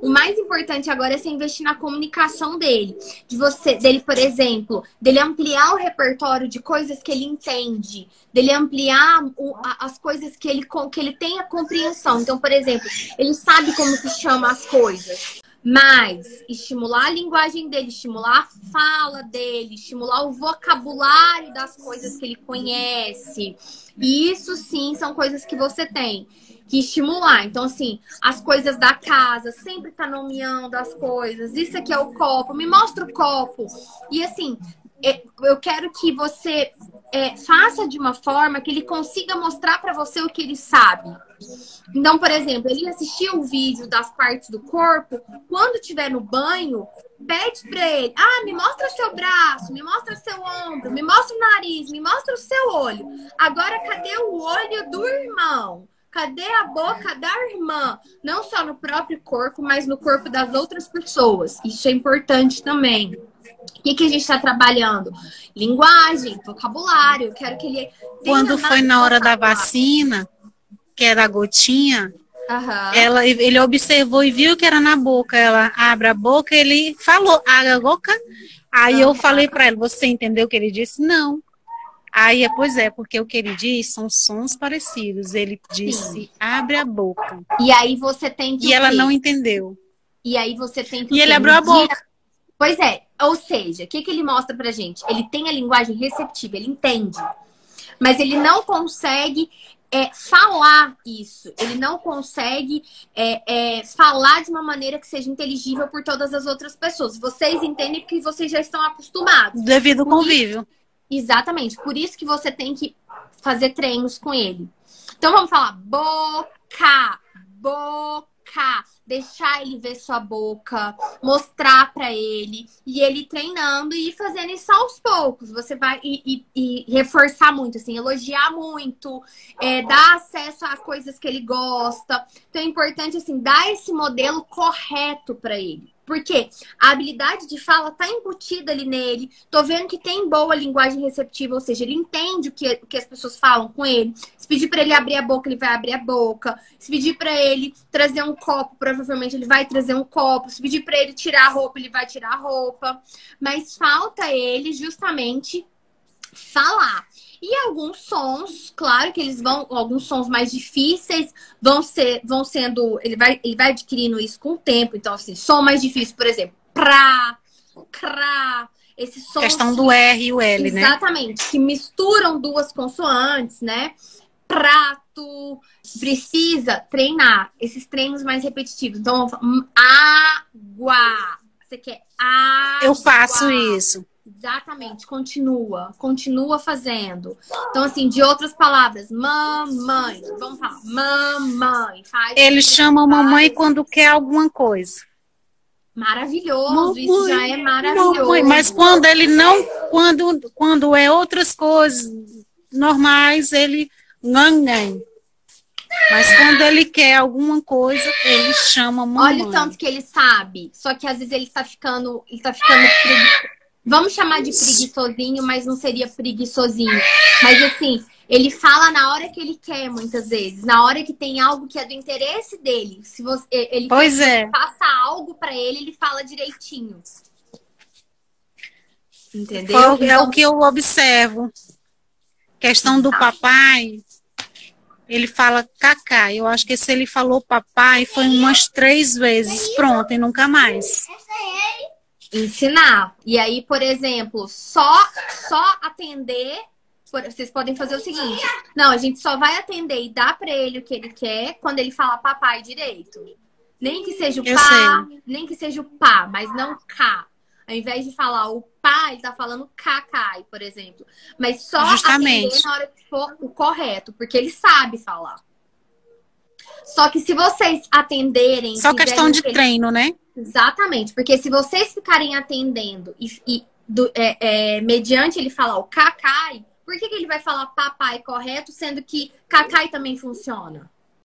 O mais importante agora é você investir na comunicação dele. De você, dele, por exemplo, dele ampliar o repertório de coisas que ele entende, dele ampliar o, a, as coisas que ele, que ele tem a compreensão. Então, por exemplo, ele sabe como se chama as coisas. Mas estimular a linguagem dele, estimular a fala dele, estimular o vocabulário das coisas que ele conhece. E isso sim são coisas que você tem que estimular. Então, assim, as coisas da casa, sempre tá nomeando as coisas. Isso aqui é o copo, me mostra o copo. E assim, eu quero que você é, faça de uma forma que ele consiga mostrar para você o que ele sabe. Então, por exemplo, ele assistiu o vídeo das partes do corpo, quando estiver no banho, pede para ele: ah, me mostra seu braço, me mostra seu ombro, me mostra o nariz, me mostra o seu olho. Agora, cadê o olho do irmão? Cadê a boca da irmã? Não só no próprio corpo, mas no corpo das outras pessoas. Isso é importante também. O que, que a gente está trabalhando? Linguagem, vocabulário. Quero que ele. Quando foi na hora da vacina, que era a gotinha, uhum. ela, ele observou e viu que era na boca. Ela abre a boca, ele falou, abre a boca. Aí uhum. eu falei para ela, você entendeu o que ele disse? Não. Aí, pois é, porque o que ele diz são sons parecidos. Ele disse, Sim. abre a boca. E aí você tem que. E ela não entendeu. E aí você tem que. E ele abriu a boca. Pois é, ou seja, o que, que ele mostra pra gente? Ele tem a linguagem receptiva, ele entende. Mas ele não consegue é, falar isso. Ele não consegue é, é, falar de uma maneira que seja inteligível por todas as outras pessoas. Vocês entendem porque vocês já estão acostumados. Devido ao convívio. Exatamente. Por isso que você tem que fazer treinos com ele. Então vamos falar boca, boca, deixar ele ver sua boca, mostrar para ele e ele treinando e fazendo isso aos poucos. Você vai e, e, e reforçar muito, assim, elogiar muito, é, dar acesso a coisas que ele gosta. Então é importante assim dar esse modelo correto para ele. Porque a habilidade de fala tá embutida ali nele. Tô vendo que tem boa linguagem receptiva, ou seja, ele entende o que, o que as pessoas falam com ele. Se pedir para ele abrir a boca, ele vai abrir a boca. Se pedir para ele trazer um copo, provavelmente ele vai trazer um copo. Se pedir para ele tirar a roupa, ele vai tirar a roupa. Mas falta ele justamente falar. E alguns sons, claro que eles vão, alguns sons mais difíceis vão ser, vão sendo, ele vai, ele vai adquirindo isso com o tempo. Então, assim, som mais difícil, por exemplo, pra, crá, esses sons. Questão do R e o L, exatamente, né? Exatamente, que misturam duas consoantes, né? Prato, precisa treinar esses treinos mais repetitivos. Então, água. Você quer água. Eu faço isso. Exatamente, continua, continua fazendo. Então, assim, de outras palavras, mamãe, vamos falar, mamãe. Faz Ele chama mamãe quando quer alguma coisa. Maravilhoso, mamãe, isso já é maravilhoso. Mamãe, mas quando ele não, quando, quando é outras coisas normais, ele naném. Mas quando ele quer alguma coisa, ele chama mamãe. Olha o tanto que ele sabe. Só que às vezes ele tá ficando, ele tá ficando Vamos chamar de preguiçosinho, mas não seria preguiçosinho. Mas assim, ele fala na hora que ele quer, muitas vezes. Na hora que tem algo que é do interesse dele. Se você, ele pois é. passa algo para ele, ele fala direitinho. Entendeu? É o que eu observo. Questão do papai, ele fala cacá. Eu acho que se ele falou papai foi umas três vezes, pronto, e nunca mais. Essa é ele ensinar. E aí, por exemplo, só só atender, vocês podem fazer o seguinte: não, a gente só vai atender e dar para ele o que ele quer quando ele fala papai direito. Nem que seja o Eu pá, sei. nem que seja o pá, mas não cá. Ao invés de falar o pá, ele tá falando cacai, por exemplo. Mas só Justamente. atender na hora que for o correto, porque ele sabe falar. Só que se vocês atenderem. Só questão de treino, né? Exatamente, porque se vocês ficarem atendendo e, e do, é, é, mediante ele falar o cacai, por que, que ele vai falar papai correto, sendo que cacai também funciona?